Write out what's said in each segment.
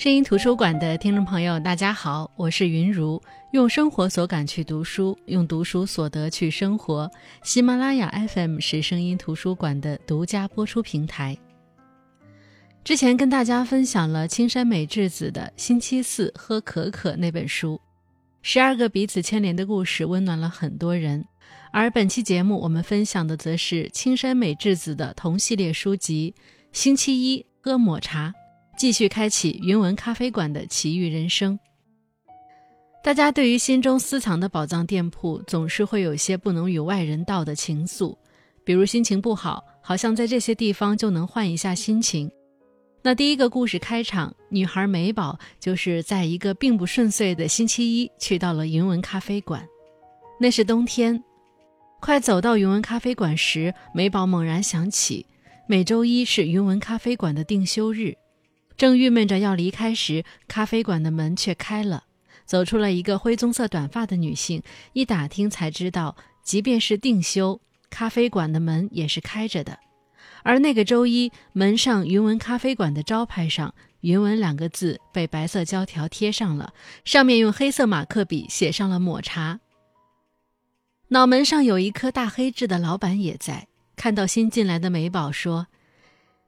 声音图书馆的听众朋友，大家好，我是云如，用生活所感去读书，用读书所得去生活。喜马拉雅 FM 是声音图书馆的独家播出平台。之前跟大家分享了青山美智子的《星期四喝可可》那本书，十二个彼此牵连的故事，温暖了很多人。而本期节目我们分享的，则是青山美智子的同系列书籍《星期一喝抹茶》。继续开启云文咖啡馆的奇遇人生。大家对于心中私藏的宝藏店铺，总是会有些不能与外人道的情愫，比如心情不好，好像在这些地方就能换一下心情。那第一个故事开场，女孩美宝就是在一个并不顺遂的星期一去到了云文咖啡馆。那是冬天，快走到云文咖啡馆时，美宝猛然想起，每周一是云文咖啡馆的定休日。正郁闷着要离开时，咖啡馆的门却开了，走出了一个灰棕色短发的女性。一打听才知道，即便是定休，咖啡馆的门也是开着的。而那个周一，门上“云文咖啡馆”的招牌上“云文”两个字被白色胶条贴上了，上面用黑色马克笔写上了“抹茶”。脑门上有一颗大黑痣的老板也在，看到新进来的美宝说：“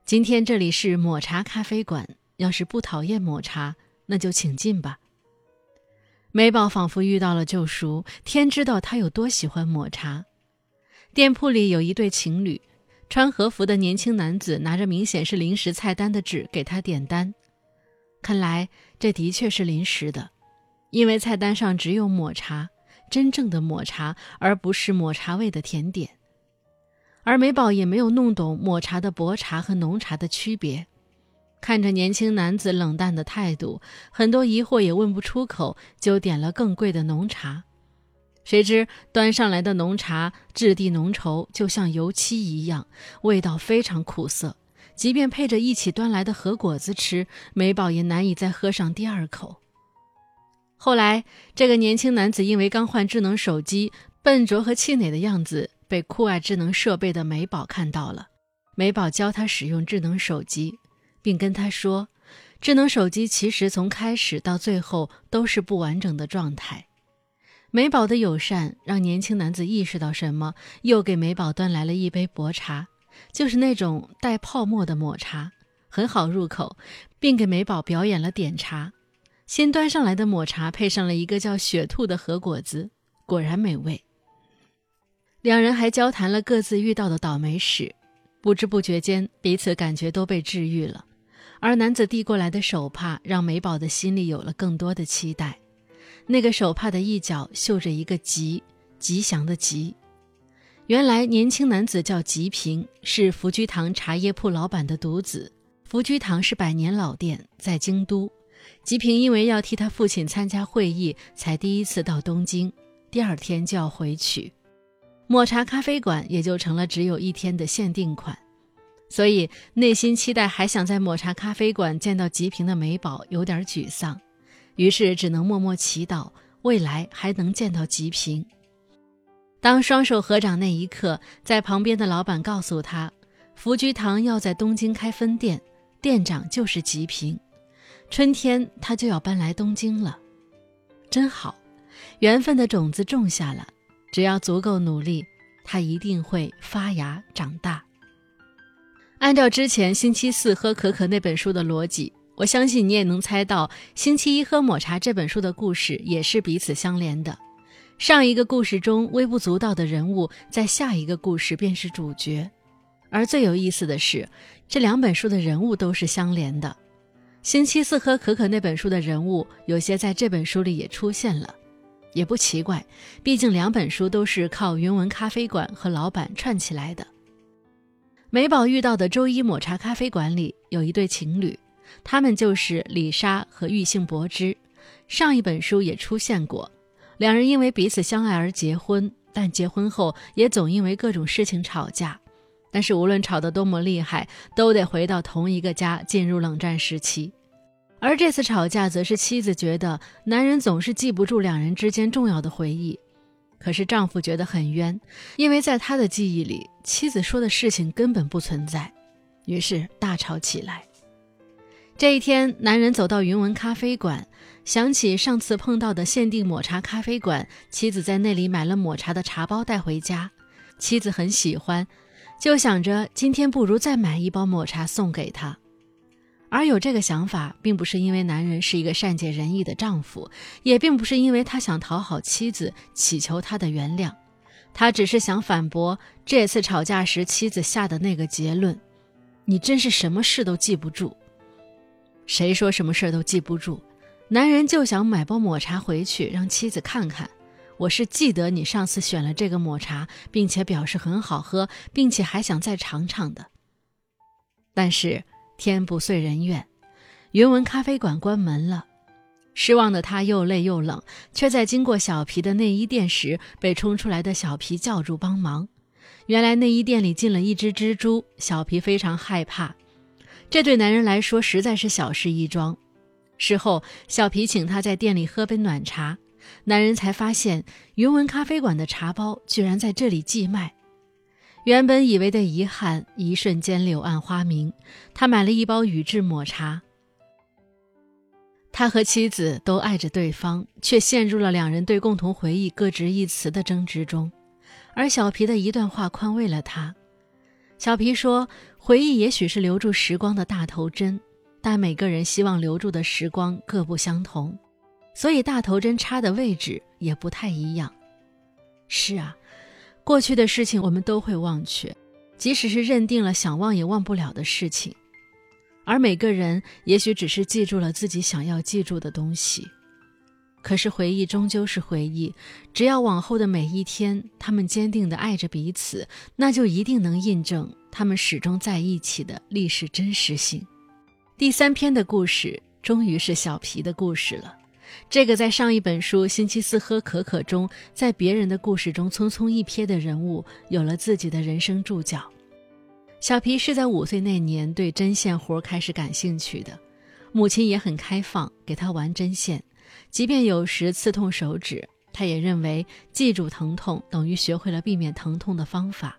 今天这里是抹茶咖啡馆。”要是不讨厌抹茶，那就请进吧。美宝仿佛遇到了救赎，天知道她有多喜欢抹茶。店铺里有一对情侣，穿和服的年轻男子拿着明显是临时菜单的纸给他点单。看来这的确是临时的，因为菜单上只有抹茶，真正的抹茶，而不是抹茶味的甜点。而美宝也没有弄懂抹茶的薄茶和浓茶的区别。看着年轻男子冷淡的态度，很多疑惑也问不出口，就点了更贵的浓茶。谁知端上来的浓茶质地浓稠，就像油漆一样，味道非常苦涩。即便配着一起端来的核果子吃，美宝也难以再喝上第二口。后来，这个年轻男子因为刚换智能手机，笨拙和气馁的样子被酷爱智能设备的美宝看到了。美宝教他使用智能手机。并跟他说，智能手机其实从开始到最后都是不完整的状态。美宝的友善让年轻男子意识到什么，又给美宝端来了一杯薄茶，就是那种带泡沫的抹茶，很好入口，并给美宝表演了点茶。新端上来的抹茶配上了一个叫雪兔的核果子，果然美味。两人还交谈了各自遇到的倒霉事，不知不觉间，彼此感觉都被治愈了。而男子递过来的手帕，让美宝的心里有了更多的期待。那个手帕的一角绣着一个“吉”，吉祥的“吉”。原来年轻男子叫吉平，是福居堂茶叶铺老板的独子。福居堂是百年老店，在京都。吉平因为要替他父亲参加会议，才第一次到东京，第二天就要回去。抹茶咖啡馆也就成了只有一天的限定款。所以，内心期待还想在抹茶咖啡馆见到吉平的美宝有点沮丧，于是只能默默祈祷未来还能见到吉平。当双手合掌那一刻，在旁边的老板告诉他，福居堂要在东京开分店，店长就是吉平，春天他就要搬来东京了，真好，缘分的种子种下了，只要足够努力，它一定会发芽长大。按照之前星期四喝可可那本书的逻辑，我相信你也能猜到，星期一喝抹茶这本书的故事也是彼此相连的。上一个故事中微不足道的人物，在下一个故事便是主角。而最有意思的是，这两本书的人物都是相连的。星期四喝可可那本书的人物，有些在这本书里也出现了，也不奇怪，毕竟两本书都是靠云文咖啡馆和老板串起来的。美宝遇到的周一抹茶咖啡馆里有一对情侣，他们就是李莎和玉杏柏之。上一本书也出现过，两人因为彼此相爱而结婚，但结婚后也总因为各种事情吵架。但是无论吵得多么厉害，都得回到同一个家，进入冷战时期。而这次吵架，则是妻子觉得男人总是记不住两人之间重要的回忆。可是丈夫觉得很冤，因为在他的记忆里，妻子说的事情根本不存在，于是大吵起来。这一天，男人走到云纹咖啡馆，想起上次碰到的限定抹茶咖啡馆，妻子在那里买了抹茶的茶包带回家，妻子很喜欢，就想着今天不如再买一包抹茶送给他。而有这个想法，并不是因为男人是一个善解人意的丈夫，也并不是因为他想讨好妻子，祈求她的原谅，他只是想反驳这次吵架时妻子下的那个结论：“你真是什么事都记不住。”谁说什么事都记不住？男人就想买包抹茶回去让妻子看看。我是记得你上次选了这个抹茶，并且表示很好喝，并且还想再尝尝的。但是。天不遂人愿，云纹咖啡馆关门了。失望的他又累又冷，却在经过小皮的内衣店时，被冲出来的小皮叫住帮忙。原来内衣店里进了一只蜘蛛，小皮非常害怕。这对男人来说实在是小事一桩。事后，小皮请他在店里喝杯暖茶，男人才发现云纹咖啡馆的茶包居然在这里寄卖。原本以为的遗憾，一瞬间柳暗花明。他买了一包宇治抹茶。他和妻子都爱着对方，却陷入了两人对共同回忆各执一词的争执中。而小皮的一段话宽慰了他。小皮说：“回忆也许是留住时光的大头针，但每个人希望留住的时光各不相同，所以大头针插的位置也不太一样。”是啊。过去的事情我们都会忘却，即使是认定了想忘也忘不了的事情。而每个人也许只是记住了自己想要记住的东西，可是回忆终究是回忆。只要往后的每一天，他们坚定地爱着彼此，那就一定能印证他们始终在一起的历史真实性。第三篇的故事终于是小皮的故事了。这个在上一本书《星期四喝可可》中，在别人的故事中匆匆一瞥的人物，有了自己的人生注脚。小皮是在五岁那年对针线活开始感兴趣的，母亲也很开放，给他玩针线，即便有时刺痛手指，他也认为记住疼痛等于学会了避免疼痛的方法。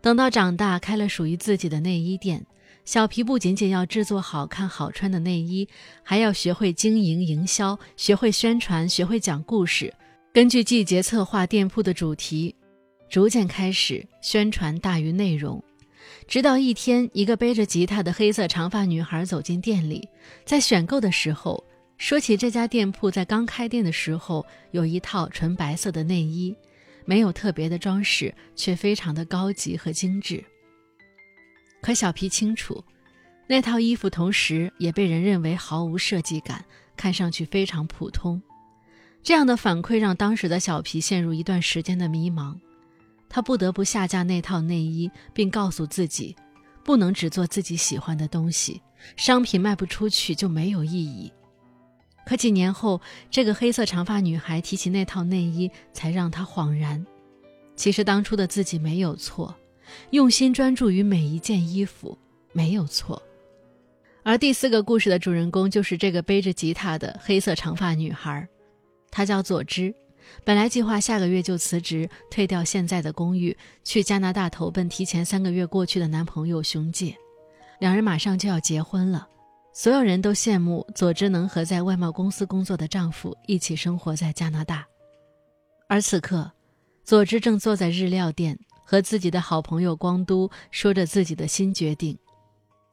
等到长大，开了属于自己的内衣店。小皮不仅仅要制作好看好穿的内衣，还要学会经营营销，学会宣传，学会讲故事，根据季节策划店铺的主题，逐渐开始宣传大于内容。直到一天，一个背着吉他的黑色长发女孩走进店里，在选购的时候说起这家店铺在刚开店的时候有一套纯白色的内衣，没有特别的装饰，却非常的高级和精致。可小皮清楚，那套衣服同时也被人认为毫无设计感，看上去非常普通。这样的反馈让当时的小皮陷入一段时间的迷茫，他不得不下架那套内衣，并告诉自己，不能只做自己喜欢的东西，商品卖不出去就没有意义。可几年后，这个黑色长发女孩提起那套内衣，才让他恍然，其实当初的自己没有错。用心专注于每一件衣服没有错，而第四个故事的主人公就是这个背着吉他的黑色长发女孩，她叫佐织。本来计划下个月就辞职，退掉现在的公寓，去加拿大投奔提前三个月过去的男朋友熊介。两人马上就要结婚了，所有人都羡慕佐织能和在外贸公司工作的丈夫一起生活在加拿大。而此刻，佐织正坐在日料店。和自己的好朋友光都说着自己的新决定，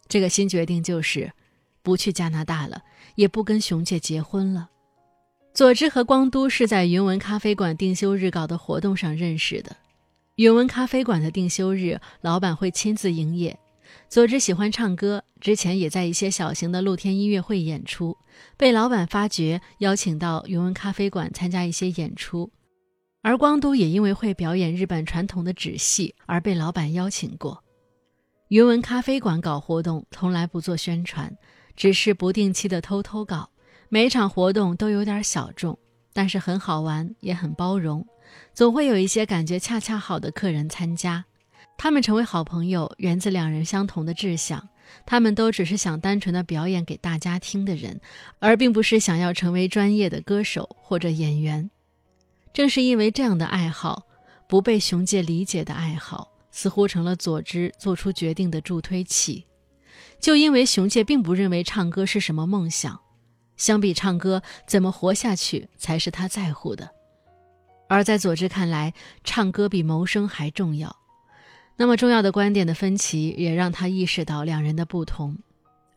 这个新决定就是不去加拿大了，也不跟熊姐结婚了。佐之和光都是在云纹咖啡馆定休日搞的活动上认识的。云纹咖啡馆的定休日，老板会亲自营业。佐之喜欢唱歌，之前也在一些小型的露天音乐会演出，被老板发掘，邀请到云纹咖啡馆参加一些演出。而光都也因为会表演日本传统的纸戏而被老板邀请过。云纹咖啡馆搞活动从来不做宣传，只是不定期的偷偷搞。每场活动都有点小众，但是很好玩，也很包容，总会有一些感觉恰恰好的客人参加。他们成为好朋友，源自两人相同的志向。他们都只是想单纯的表演给大家听的人，而并不是想要成为专业的歌手或者演员。正是因为这样的爱好，不被熊介理解的爱好，似乎成了佐之做出决定的助推器。就因为熊介并不认为唱歌是什么梦想，相比唱歌，怎么活下去才是他在乎的。而在佐治看来，唱歌比谋生还重要。那么重要的观点的分歧，也让他意识到两人的不同。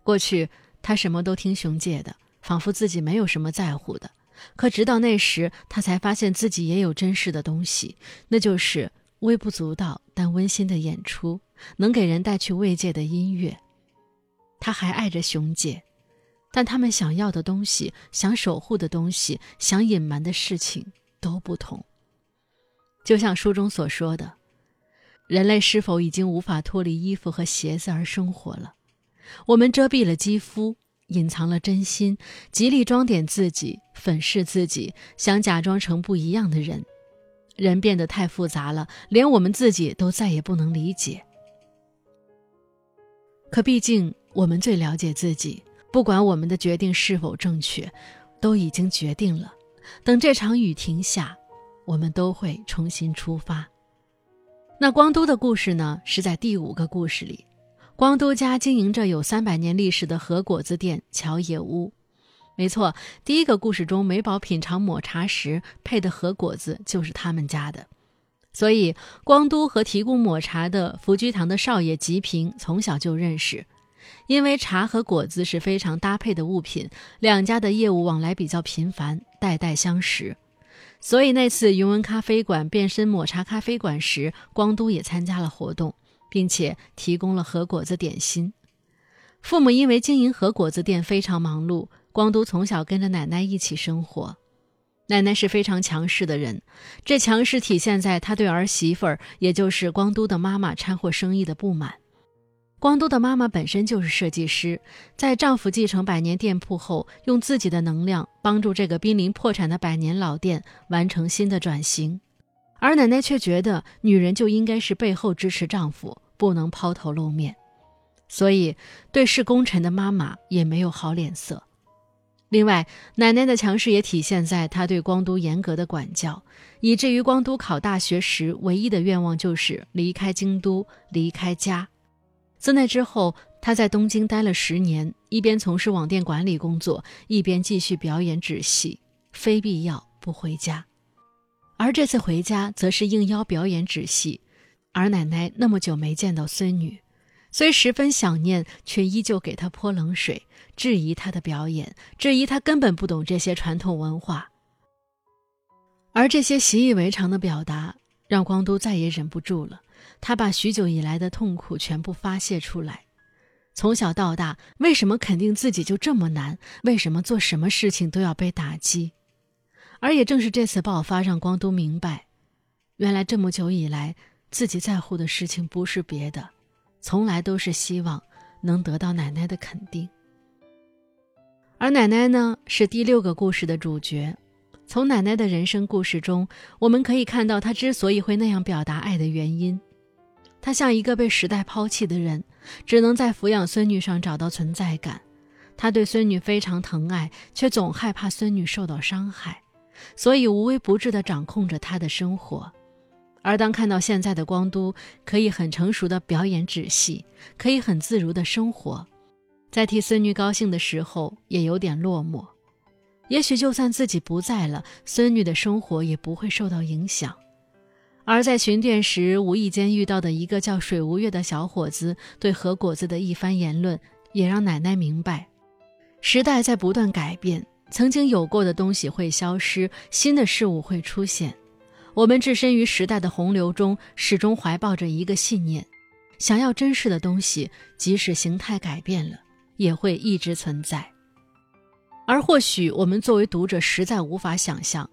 过去他什么都听熊介的，仿佛自己没有什么在乎的。可直到那时，他才发现自己也有珍视的东西，那就是微不足道但温馨的演出，能给人带去慰藉的音乐。他还爱着熊姐，但他们想要的东西、想守护的东西、想隐瞒的事情都不同。就像书中所说的，人类是否已经无法脱离衣服和鞋子而生活了？我们遮蔽了肌肤。隐藏了真心，极力装点自己，粉饰自己，想假装成不一样的人。人变得太复杂了，连我们自己都再也不能理解。可毕竟我们最了解自己，不管我们的决定是否正确，都已经决定了。等这场雨停下，我们都会重新出发。那光都的故事呢？是在第五个故事里。光都家经营着有三百年历史的和果子店乔野屋，没错，第一个故事中美宝品尝抹茶时配的和果子就是他们家的。所以，光都和提供抹茶的福居堂的少爷吉平从小就认识，因为茶和果子是非常搭配的物品，两家的业务往来比较频繁，代代相识。所以那次云文咖啡馆变身抹茶咖啡馆时，光都也参加了活动。并且提供了和果子点心。父母因为经营和果子店非常忙碌，光都从小跟着奶奶一起生活。奶奶是非常强势的人，这强势体现在她对儿媳妇儿，也就是光都的妈妈掺和生意的不满。光都的妈妈本身就是设计师，在丈夫继承百年店铺后，用自己的能量帮助这个濒临破产的百年老店完成新的转型。而奶奶却觉得，女人就应该是背后支持丈夫。不能抛头露面，所以对视功臣的妈妈也没有好脸色。另外，奶奶的强势也体现在她对光都严格的管教，以至于光都考大学时唯一的愿望就是离开京都，离开家。自那之后，他在东京待了十年，一边从事网店管理工作，一边继续表演纸戏，非必要不回家。而这次回家，则是应邀表演纸戏。而奶奶那么久没见到孙女，虽十分想念，却依旧给她泼冷水，质疑她的表演，质疑她根本不懂这些传统文化。而这些习以为常的表达，让光都再也忍不住了。他把许久以来的痛苦全部发泄出来。从小到大，为什么肯定自己就这么难？为什么做什么事情都要被打击？而也正是这次爆发，让光都明白，原来这么久以来。自己在乎的事情不是别的，从来都是希望能得到奶奶的肯定。而奶奶呢，是第六个故事的主角。从奶奶的人生故事中，我们可以看到她之所以会那样表达爱的原因。她像一个被时代抛弃的人，只能在抚养孙女上找到存在感。她对孙女非常疼爱，却总害怕孙女受到伤害，所以无微不至地掌控着她的生活。而当看到现在的光都可以很成熟的表演纸戏，可以很自如的生活，在替孙女高兴的时候，也有点落寞。也许就算自己不在了，孙女的生活也不会受到影响。而在巡店时，无意间遇到的一个叫水无月的小伙子对何果子的一番言论，也让奶奶明白，时代在不断改变，曾经有过的东西会消失，新的事物会出现。我们置身于时代的洪流中，始终怀抱着一个信念：想要珍视的东西，即使形态改变了，也会一直存在。而或许我们作为读者实在无法想象。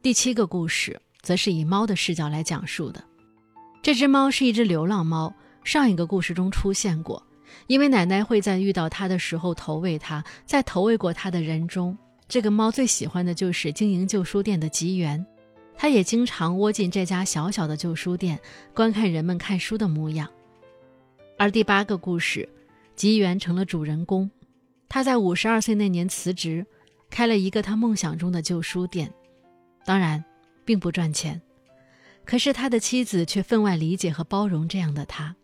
第七个故事则是以猫的视角来讲述的。这只猫是一只流浪猫，上一个故事中出现过。因为奶奶会在遇到它的时候投喂它，在投喂过它的人中，这个猫最喜欢的就是经营旧书店的吉原。他也经常窝进这家小小的旧书店，观看人们看书的模样。而第八个故事，吉原成了主人公。他在五十二岁那年辞职，开了一个他梦想中的旧书店，当然，并不赚钱。可是他的妻子却分外理解和包容这样的他，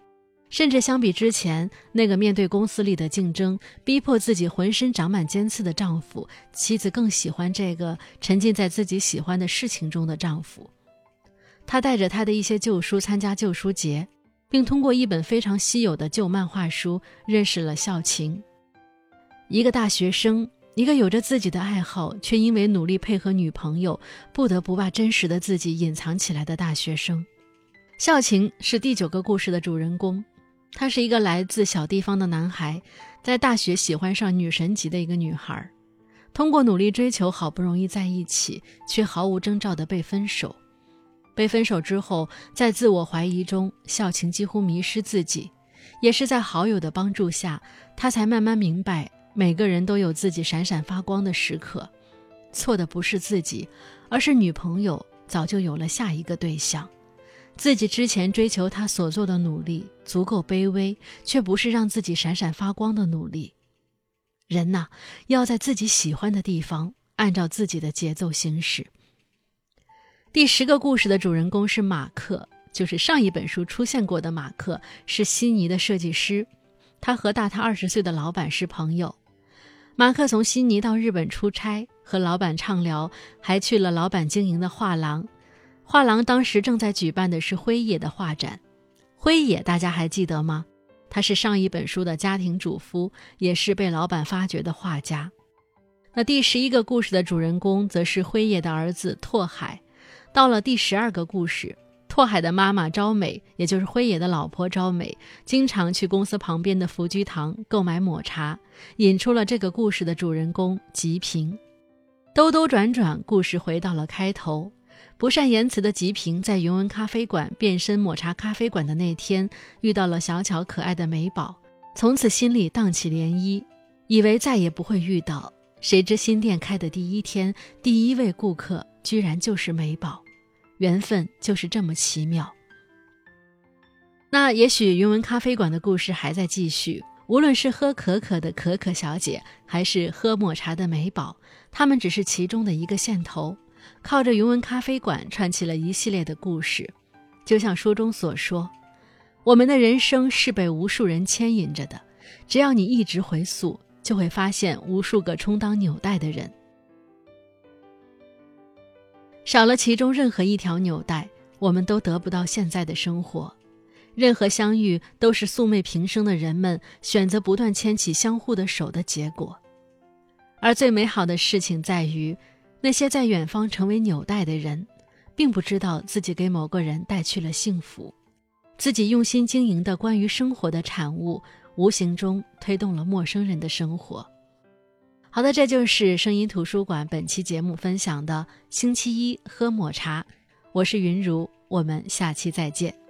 甚至相比之前那个面对公司里的竞争，逼迫自己浑身长满尖刺的丈夫，妻子更喜欢这个沉浸在自己喜欢的事情中的丈夫。他带着他的一些旧书参加旧书节，并通过一本非常稀有的旧漫画书认识了孝晴，一个大学生，一个有着自己的爱好，却因为努力配合女朋友，不得不把真实的自己隐藏起来的大学生。孝晴是第九个故事的主人公。他是一个来自小地方的男孩，在大学喜欢上女神级的一个女孩，通过努力追求，好不容易在一起，却毫无征兆的被分手。被分手之后，在自我怀疑中，孝晴几乎迷失自己。也是在好友的帮助下，他才慢慢明白，每个人都有自己闪闪发光的时刻。错的不是自己，而是女朋友早就有了下一个对象。自己之前追求他所做的努力足够卑微，却不是让自己闪闪发光的努力。人呐，要在自己喜欢的地方，按照自己的节奏行驶。第十个故事的主人公是马克，就是上一本书出现过的马克，是悉尼的设计师。他和大他二十岁的老板是朋友。马克从悉尼到日本出差，和老板畅聊，还去了老板经营的画廊。画廊当时正在举办的是辉野的画展，辉野大家还记得吗？他是上一本书的家庭主妇，也是被老板发掘的画家。那第十一个故事的主人公则是辉野的儿子拓海。到了第十二个故事，拓海的妈妈昭美，也就是辉野的老婆昭美，经常去公司旁边的福居堂购买抹茶，引出了这个故事的主人公吉平。兜兜转转，故事回到了开头。不善言辞的吉平在云纹咖啡馆变身抹茶咖啡馆的那天，遇到了小巧可爱的美宝，从此心里荡起涟漪，以为再也不会遇到。谁知新店开的第一天，第一位顾客居然就是美宝，缘分就是这么奇妙。那也许云纹咖啡馆的故事还在继续，无论是喝可可的可可小姐，还是喝抹茶的美宝，他们只是其中的一个线头。靠着云纹咖啡馆串起了一系列的故事，就像书中所说，我们的人生是被无数人牵引着的。只要你一直回溯，就会发现无数个充当纽带的人。少了其中任何一条纽带，我们都得不到现在的生活。任何相遇都是素昧平生的人们选择不断牵起相互的手的结果。而最美好的事情在于。那些在远方成为纽带的人，并不知道自己给某个人带去了幸福，自己用心经营的关于生活的产物，无形中推动了陌生人的生活。好的，这就是声音图书馆本期节目分享的星期一喝抹茶，我是云如，我们下期再见。